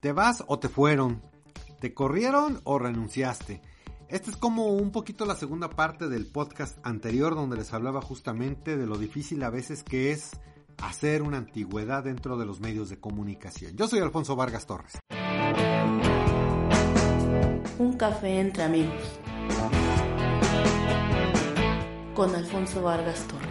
¿Te vas o te fueron? ¿Te corrieron o renunciaste? Esta es como un poquito la segunda parte del podcast anterior donde les hablaba justamente de lo difícil a veces que es hacer una antigüedad dentro de los medios de comunicación. Yo soy Alfonso Vargas Torres. Un café entre amigos. Con Alfonso Vargas Torres.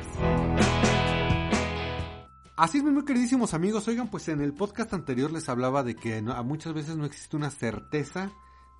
Así es, muy queridísimos amigos. Oigan, pues en el podcast anterior les hablaba de que muchas veces no existe una certeza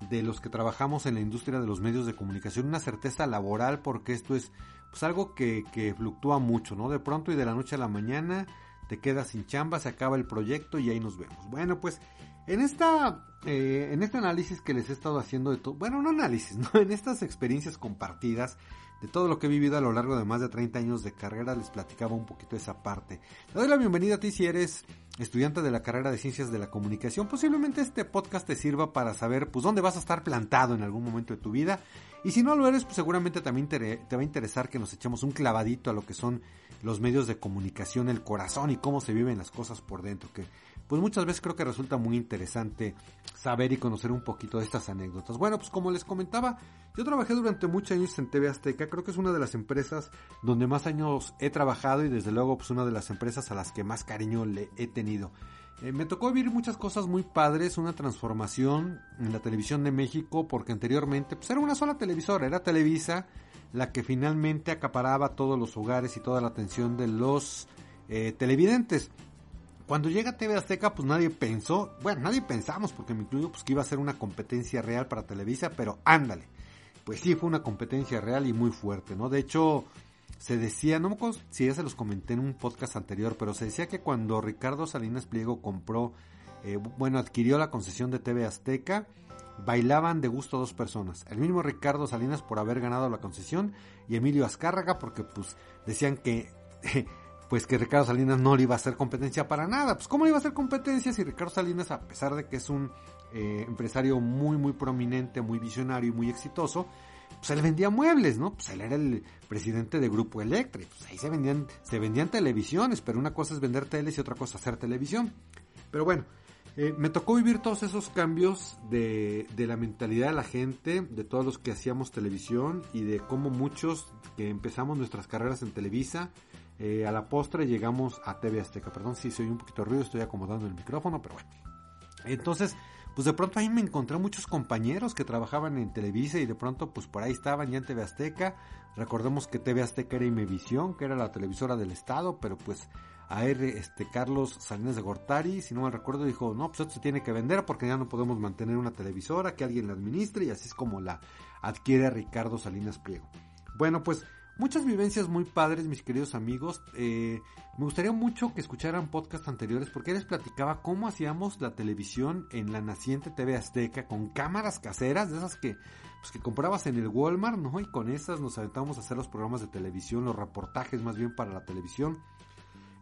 de los que trabajamos en la industria de los medios de comunicación, una certeza laboral, porque esto es pues algo que, que fluctúa mucho, ¿no? De pronto y de la noche a la mañana te quedas sin chamba, se acaba el proyecto y ahí nos vemos. Bueno, pues en esta eh, en este análisis que les he estado haciendo de todo, bueno, no análisis, ¿no? En estas experiencias compartidas de todo lo que he vivido a lo largo de más de 30 años de carrera, les platicaba un poquito esa parte. Te doy la bienvenida a ti si eres estudiante de la carrera de Ciencias de la Comunicación. Posiblemente este podcast te sirva para saber pues dónde vas a estar plantado en algún momento de tu vida. Y si no lo eres, pues seguramente también te, va a interesar que nos echemos un clavadito a lo que son los medios de comunicación, el corazón y cómo se viven las cosas por dentro, pues muchas veces creo que resulta muy interesante saber y conocer un poquito de estas anécdotas. Bueno, pues como les comentaba, yo trabajé durante muchos años en TV Azteca, creo que es una de las empresas donde más años he trabajado y desde luego pues una de las empresas a las que más cariño le he tenido. Eh, me tocó vivir muchas cosas muy padres, una transformación en la televisión de México, porque anteriormente pues era una sola televisora, era Televisa la que finalmente acaparaba todos los hogares y toda la atención de los eh, televidentes. Cuando llega TV Azteca, pues nadie pensó, bueno, nadie pensamos, porque me incluyo, pues que iba a ser una competencia real para Televisa, pero ándale. Pues sí, fue una competencia real y muy fuerte, ¿no? De hecho, se decía, no me acuerdo si ya se los comenté en un podcast anterior, pero se decía que cuando Ricardo Salinas Pliego compró, eh, bueno, adquirió la concesión de TV Azteca, bailaban de gusto dos personas. El mismo Ricardo Salinas por haber ganado la concesión y Emilio Azcárraga porque pues decían que pues que Ricardo Salinas no le iba a hacer competencia para nada. Pues cómo le iba a hacer competencia si Ricardo Salinas a pesar de que es un eh, empresario muy muy prominente, muy visionario y muy exitoso, pues él vendía muebles, ¿no? Pues él era el presidente de Grupo Electra, pues ahí se vendían se vendían televisiones, pero una cosa es vender teles y otra cosa hacer televisión. Pero bueno, eh, me tocó vivir todos esos cambios de, de, la mentalidad de la gente, de todos los que hacíamos televisión y de cómo muchos que empezamos nuestras carreras en Televisa, eh, a la postre llegamos a TV Azteca. Perdón si soy un poquito ruido, estoy acomodando el micrófono, pero bueno. Entonces, pues de pronto ahí me encontré muchos compañeros que trabajaban en Televisa y de pronto pues por ahí estaban ya en TV Azteca. Recordemos que TV Azteca era Imevisión, que era la televisora del estado, pero pues a él, este, Carlos Salinas de Gortari, si no me recuerdo, dijo, no, pues esto se tiene que vender porque ya no podemos mantener una televisora, que alguien la administre y así es como la adquiere Ricardo Salinas Pliego. Bueno, pues muchas vivencias muy padres, mis queridos amigos. Eh, me gustaría mucho que escucharan podcasts anteriores porque les platicaba cómo hacíamos la televisión en la naciente TV Azteca con cámaras caseras, de esas que, pues, que comprabas en el Walmart, ¿no? Y con esas nos aventábamos a hacer los programas de televisión, los reportajes más bien para la televisión.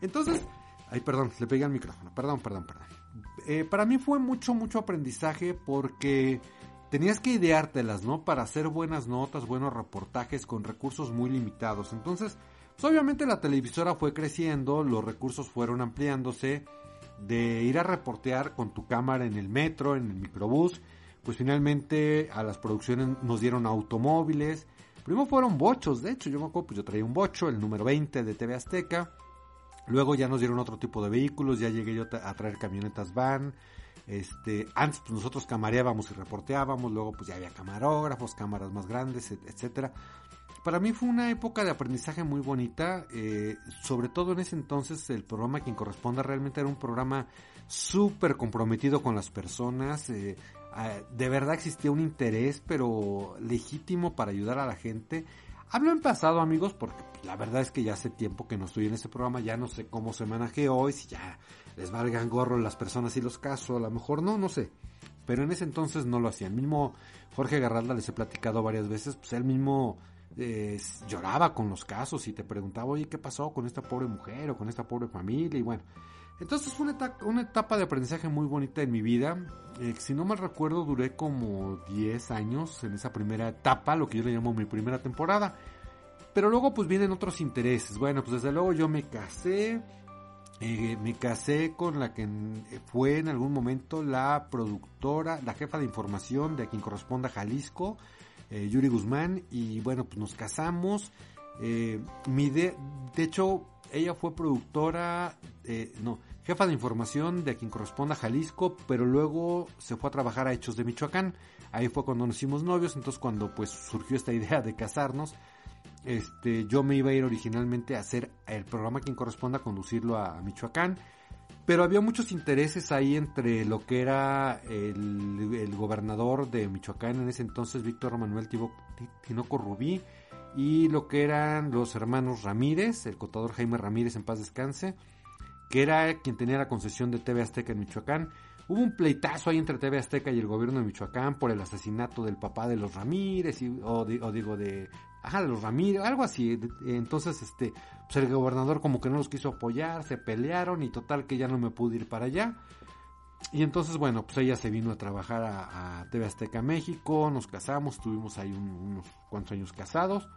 Entonces, ay, perdón, le pegué al micrófono, perdón, perdón, perdón. Eh, para mí fue mucho, mucho aprendizaje porque tenías que ideártelas, ¿no? Para hacer buenas notas, buenos reportajes con recursos muy limitados. Entonces, pues obviamente la televisora fue creciendo, los recursos fueron ampliándose, de ir a reportear con tu cámara en el metro, en el microbús, pues finalmente a las producciones nos dieron automóviles. Primero fueron bochos, de hecho, yo me acuerdo, pues yo traía un bocho, el número 20 de TV Azteca. Luego ya nos dieron otro tipo de vehículos, ya llegué yo a traer camionetas van. Este, antes pues nosotros camareábamos y reporteábamos, luego pues ya había camarógrafos, cámaras más grandes, etcétera. Para mí fue una época de aprendizaje muy bonita, eh, sobre todo en ese entonces el programa Quien Corresponda realmente era un programa súper comprometido con las personas, eh, de verdad existía un interés pero legítimo para ayudar a la gente Hablo en pasado, amigos, porque la verdad es que ya hace tiempo que no estoy en ese programa, ya no sé cómo se maneje hoy, si ya les valgan gorro las personas y los casos, a lo mejor no, no sé. pero en ese entonces no lo hacían. Mismo Jorge Garralda les he platicado varias veces, pues él mismo eh, lloraba con los casos y te preguntaba, oye, ¿qué pasó con esta pobre mujer o con esta pobre familia? Y bueno, entonces fue una etapa, una etapa de aprendizaje muy bonita en mi vida. Eh, si no mal recuerdo, duré como 10 años en esa primera etapa, lo que yo le llamo mi primera temporada. Pero luego pues vienen otros intereses. Bueno, pues desde luego yo me casé. Eh, me casé con la que fue en algún momento la productora, la jefa de información de a quien corresponda Jalisco, eh, Yuri Guzmán. Y bueno, pues nos casamos. mi de, de hecho, ella fue productora, eh, no, jefa de información de a quien corresponda Jalisco, pero luego se fue a trabajar a Hechos de Michoacán. Ahí fue cuando nos hicimos novios, entonces cuando pues surgió esta idea de casarnos, este, yo me iba a ir originalmente a hacer el programa quien corresponda a conducirlo a, Michoacán. Pero había muchos intereses ahí entre lo que era el, gobernador de Michoacán en ese entonces, Víctor Manuel Tinoco Rubí, y lo que eran los hermanos Ramírez, el contador Jaime Ramírez en paz descanse, que era quien tenía la concesión de TV Azteca en Michoacán. Hubo un pleitazo ahí entre TV Azteca y el gobierno de Michoacán por el asesinato del papá de los Ramírez, o, digo de, ajá, los Ramírez, algo así. Entonces, este, pues el gobernador como que no los quiso apoyar, se pelearon y total que ya no me pude ir para allá. Y entonces, bueno, pues ella se vino a trabajar a, TV Azteca México, nos casamos, tuvimos ahí unos cuantos años casados.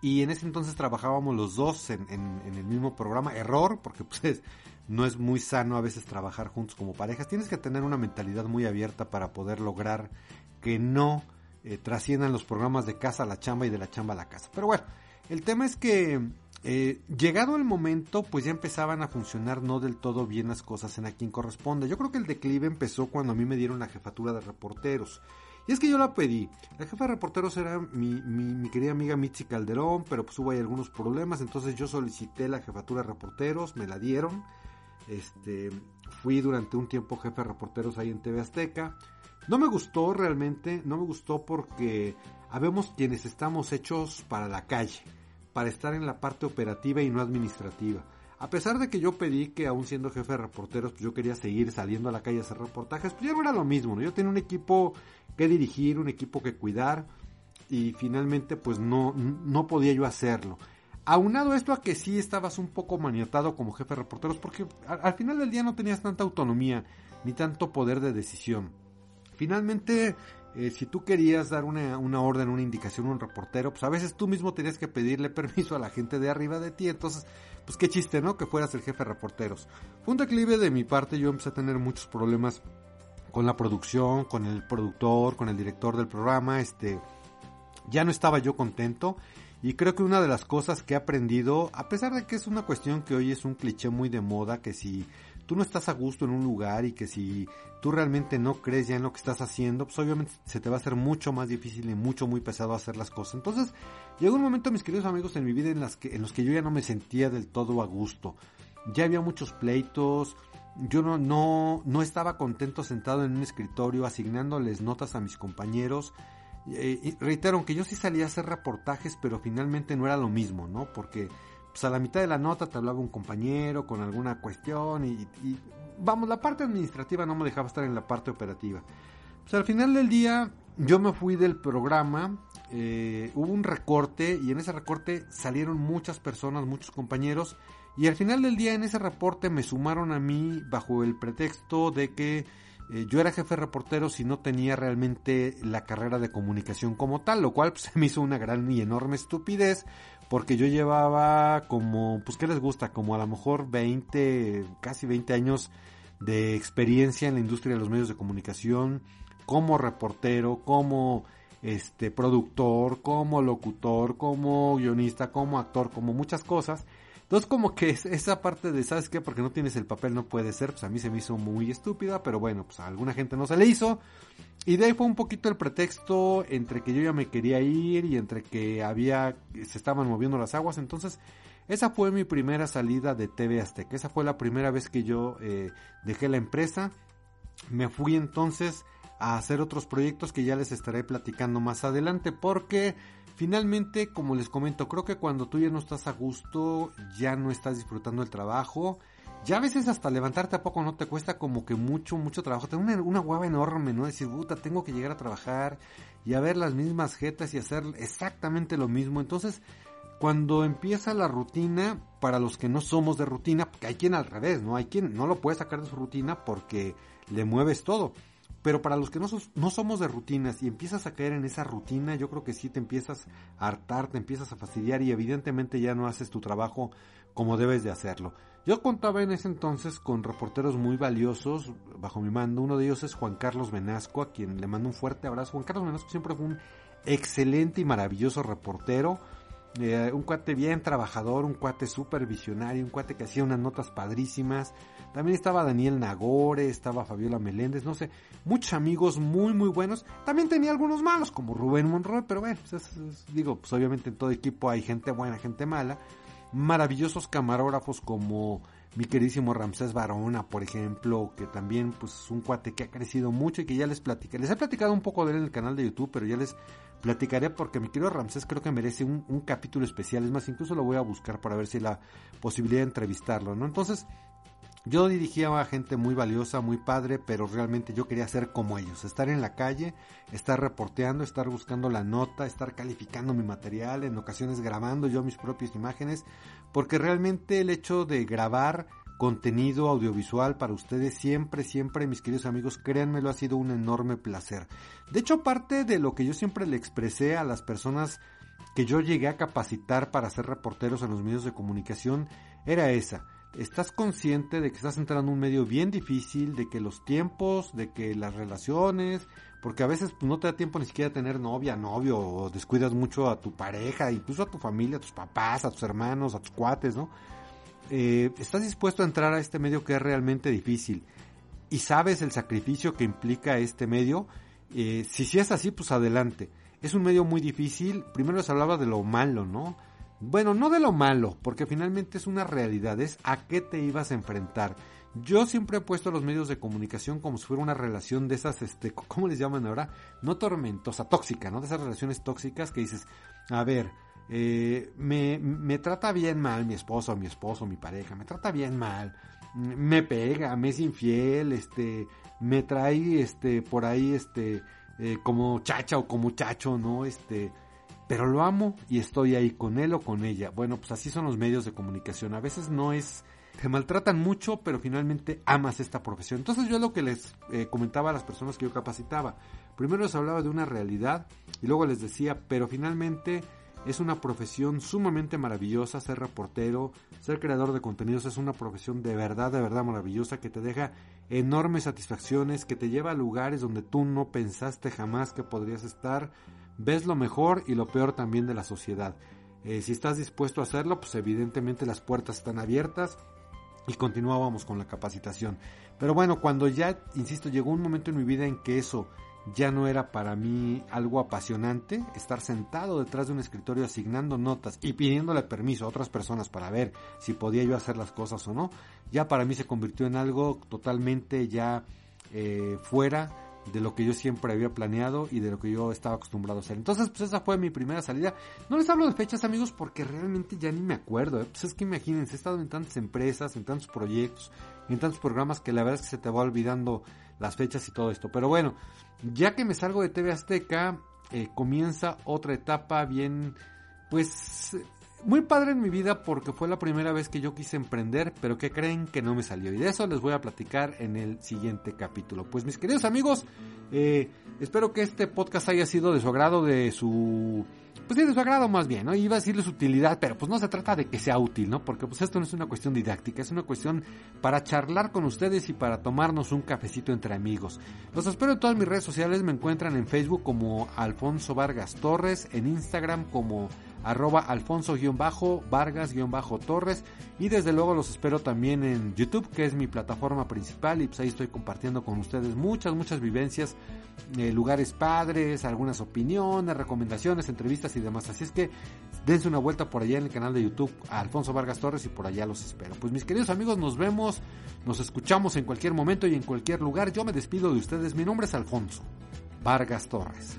Y en ese entonces trabajábamos los dos en, el mismo programa. Error, porque pues no es muy sano a veces trabajar juntos como parejas. Tienes que tener una mentalidad muy abierta para poder lograr que no eh, trasciendan los programas de casa a la chamba y de la chamba a la casa. Pero bueno, el tema es que eh, llegado el momento, pues ya empezaban a funcionar no del todo bien las cosas en a quien corresponde. Yo creo que el declive empezó cuando a mí me dieron la jefatura de reporteros. Y es que yo la pedí. La jefa de reporteros era mi, mi, querida amiga Mitzi Calderón, pero pues hubo ahí algunos problemas. Entonces yo solicité la jefatura de reporteros, me la dieron. Este, fui durante un tiempo jefe de reporteros ahí en TV Azteca. No me gustó realmente, no me gustó porque habemos quienes estamos hechos para la calle, para estar en la parte operativa y no administrativa. A pesar de que yo pedí que aún siendo jefe de reporteros, pues yo quería seguir saliendo a la calle a hacer reportajes, pues ya no era lo mismo, ¿no? Yo tenía un equipo que dirigir, un equipo que cuidar y finalmente pues no, no podía yo hacerlo. Aunado esto a que sí estabas un poco maniatado como jefe de reporteros porque al, final del día no tenías tanta autonomía ni tanto poder de decisión. Finalmente, eh, si tú querías dar una, una, orden, una indicación a un reportero, pues a veces tú mismo tenías que pedirle permiso a la gente de arriba de ti. Entonces, pues qué chiste, ¿no? Que fueras el jefe de reporteros. Fue un declive de mi parte, yo empecé a tener muchos problemas con la producción, con el productor, con el director del programa, este, ya no estaba yo contento y creo que una de las cosas que he aprendido, a pesar de que es una cuestión que hoy es un cliché muy de moda, que si tú no estás a gusto en un lugar y que si tú realmente no crees ya en lo que estás haciendo, pues obviamente se te va a hacer mucho más difícil y mucho muy pesado hacer las cosas. Entonces, llegó un momento, mis queridos amigos, en mi vida en, las que, en los que yo ya no me sentía del todo a gusto. Ya había muchos pleitos, yo no, no, no estaba contento sentado en un escritorio asignándoles notas a mis compañeros. Eh, reitero, que yo sí salía a hacer reportajes, pero finalmente no era lo mismo, ¿no? Porque pues a la mitad de la nota te hablaba un compañero con alguna cuestión y, vamos, la parte administrativa no me dejaba estar en la parte operativa. Pues al final del día yo me fui del programa, eh, hubo un recorte y en ese recorte salieron muchas personas, muchos compañeros y al final del día en ese reporte me sumaron a mí bajo el pretexto de que eh, yo era jefe reportero si no tenía realmente la carrera de comunicación como tal, lo cual pues, se me hizo una gran y enorme estupidez porque yo llevaba como, pues ¿qué les gusta? Como a lo mejor 20, casi 20 años de experiencia en la industria de los medios de comunicación como reportero, como este productor, como locutor, como guionista, como actor, como muchas cosas. Entonces como que esa parte de, ¿sabes qué? Porque no tienes el papel no puede ser, pues a mí se me hizo muy estúpida, pero bueno, pues a alguna gente no se le hizo. Y de ahí fue un poquito el pretexto entre que yo ya me quería ir y entre que había, se estaban moviendo las aguas. Entonces, esa fue mi primera salida de TV Azteca. Esa fue la primera vez que yo eh, dejé la empresa. Me fui entonces a hacer otros proyectos que ya les estaré platicando más adelante porque Finalmente, como les comento, creo que cuando tú ya no estás a gusto, ya no estás disfrutando el trabajo ya a veces hasta levantarte a poco no te cuesta como que mucho, mucho trabajo. Tengo una, una hueva enorme, ¿no? Decir, puta, tengo que llegar a trabajar y a ver las mismas jetas y hacer exactamente lo mismo. Entonces, cuando empieza la rutina, para los que no somos de rutina, porque hay quien al revés, ¿no? Hay quien no lo puede sacar de su rutina porque le mueves todo. Pero para los que no, no somos de rutinas y empiezas a caer en esa rutina, yo creo que sí te empiezas a hartar, te empiezas a fastidiar y evidentemente ya no haces tu trabajo como debes de hacerlo. Yo contaba en ese entonces con reporteros muy valiosos bajo mi mando. Uno de ellos es Juan Carlos Venasco, a quien le mando un fuerte abrazo. Juan Carlos Venasco siempre fue un excelente y maravilloso reportero eh, un cuate bien trabajador, un cuate súper visionario, un cuate que hacía unas notas padrísimas. También estaba Daniel Nagore, estaba Fabiola Meléndez, no sé, muchos amigos muy, muy buenos. También tenía algunos malos, como Rubén Monroy, pero bueno, pues digo, pues obviamente en todo equipo hay gente buena, gente mala. Maravillosos camarógrafos como mi queridísimo Ramsés Barona, por ejemplo, que también pues es un cuate que ha crecido mucho y que ya les platicé. Les he platicado un poco de él en el canal de YouTube, pero ya les platicaré porque mi querido Ramsés creo que merece un, capítulo especial. Es más, incluso lo voy a buscar para ver si hay la posibilidad de entrevistarlo, ¿no? Entonces, yo dirigía a gente muy valiosa, muy padre, pero realmente yo quería ser como ellos, estar en la calle, estar reporteando, estar buscando la nota, estar calificando mi material, en ocasiones grabando yo mis propias imágenes, porque realmente el hecho de grabar contenido audiovisual para ustedes siempre, siempre, mis queridos amigos, créanmelo, ha sido un enorme placer. De hecho, parte de lo que yo siempre le expresé a las personas que yo llegué a capacitar para ser reporteros en los medios de comunicación era esa. Estás consciente de que estás entrando en un medio bien difícil, de que los tiempos, de que las relaciones, porque a veces pues, no te da tiempo ni siquiera tener novia, novio, o descuidas mucho a tu pareja, incluso a tu familia, a tus papás, a tus hermanos, a tus cuates, ¿no? Eh, estás dispuesto a entrar a este medio que es realmente difícil y sabes el sacrificio que implica este medio, eh, si si es así, pues adelante. Es un medio muy difícil. Primero les hablaba de lo malo, ¿no? Bueno, no de lo malo, porque finalmente es una realidad, es a qué te ibas a enfrentar. Yo siempre he puesto los medios de comunicación como si fuera una relación de esas, este, ¿cómo les llaman ahora? No tormentosa, tóxica, ¿no? De esas relaciones tóxicas que dices, a ver, eh, me, me trata bien mal mi esposo, mi esposo, mi pareja, me trata bien mal, me pega, me es infiel, este, me trae, este, por ahí, este, eh, como chacha o como chacho, ¿no? Este, pero lo amo y estoy ahí con él o con ella. Bueno, pues así son los medios de comunicación. A veces no es, te maltratan mucho, pero finalmente amas esta profesión. Entonces yo lo que les eh, comentaba a las personas que yo capacitaba, primero les hablaba de una realidad y luego les decía, pero finalmente es una profesión sumamente maravillosa ser reportero, ser creador de contenidos es una profesión de verdad, de verdad maravillosa que te deja enormes satisfacciones, que te lleva a lugares donde tú no pensaste jamás que podrías estar, ves lo mejor y lo peor también de la sociedad. Eh, si estás dispuesto a hacerlo, pues evidentemente las puertas están abiertas y continuábamos con la capacitación. Pero bueno, cuando ya, insisto, llegó un momento en mi vida en que eso ya no era para mí algo apasionante estar sentado detrás de un escritorio asignando notas y pidiéndole permiso a otras personas para ver si podía yo hacer las cosas o no, ya para mí se convirtió en algo totalmente ya eh, fuera de lo que yo siempre había planeado y de lo que yo estaba acostumbrado a hacer. Entonces, pues esa fue mi primera salida. No les hablo de fechas, amigos, porque realmente ya ni me acuerdo. ¿eh? Pues es que imagínense, he estado en tantas empresas, en tantos proyectos, en tantos programas que la verdad es que se te va olvidando las fechas y todo esto. Pero bueno, ya que me salgo de TV Azteca, eh, comienza otra etapa bien, pues, muy padre en mi vida porque fue la primera vez que yo quise emprender, pero que creen que no me salió. Y de eso les voy a platicar en el siguiente capítulo. Pues mis queridos amigos, eh, espero que este podcast haya sido de su agrado, de su pues sí, de su agrado más bien, ¿no? Iba a decirles utilidad, pero pues no se trata de que sea útil, ¿no? Porque pues esto no es una cuestión didáctica, es una cuestión para charlar con ustedes y para tomarnos un cafecito entre amigos. Los espero en todas mis redes sociales, me encuentran en Facebook como Alfonso Vargas Torres, en Instagram como arroba alfonso-vargas-torres y desde luego los espero también en YouTube que es mi plataforma principal. Y pues ahí estoy compartiendo con ustedes muchas muchas vivencias eh, lugares padres algunas opiniones recomendaciones entrevistas y demás. Así es que dense una vuelta por allá en el canal de YouTube Alfonso Vargas Torres y por allá los espero. Pues mis queridos amigos nos vemos nos escuchamos en cualquier momento y en cualquier lugar. Yo me despido de ustedes. Mi nombre es Alfonso Vargas Torres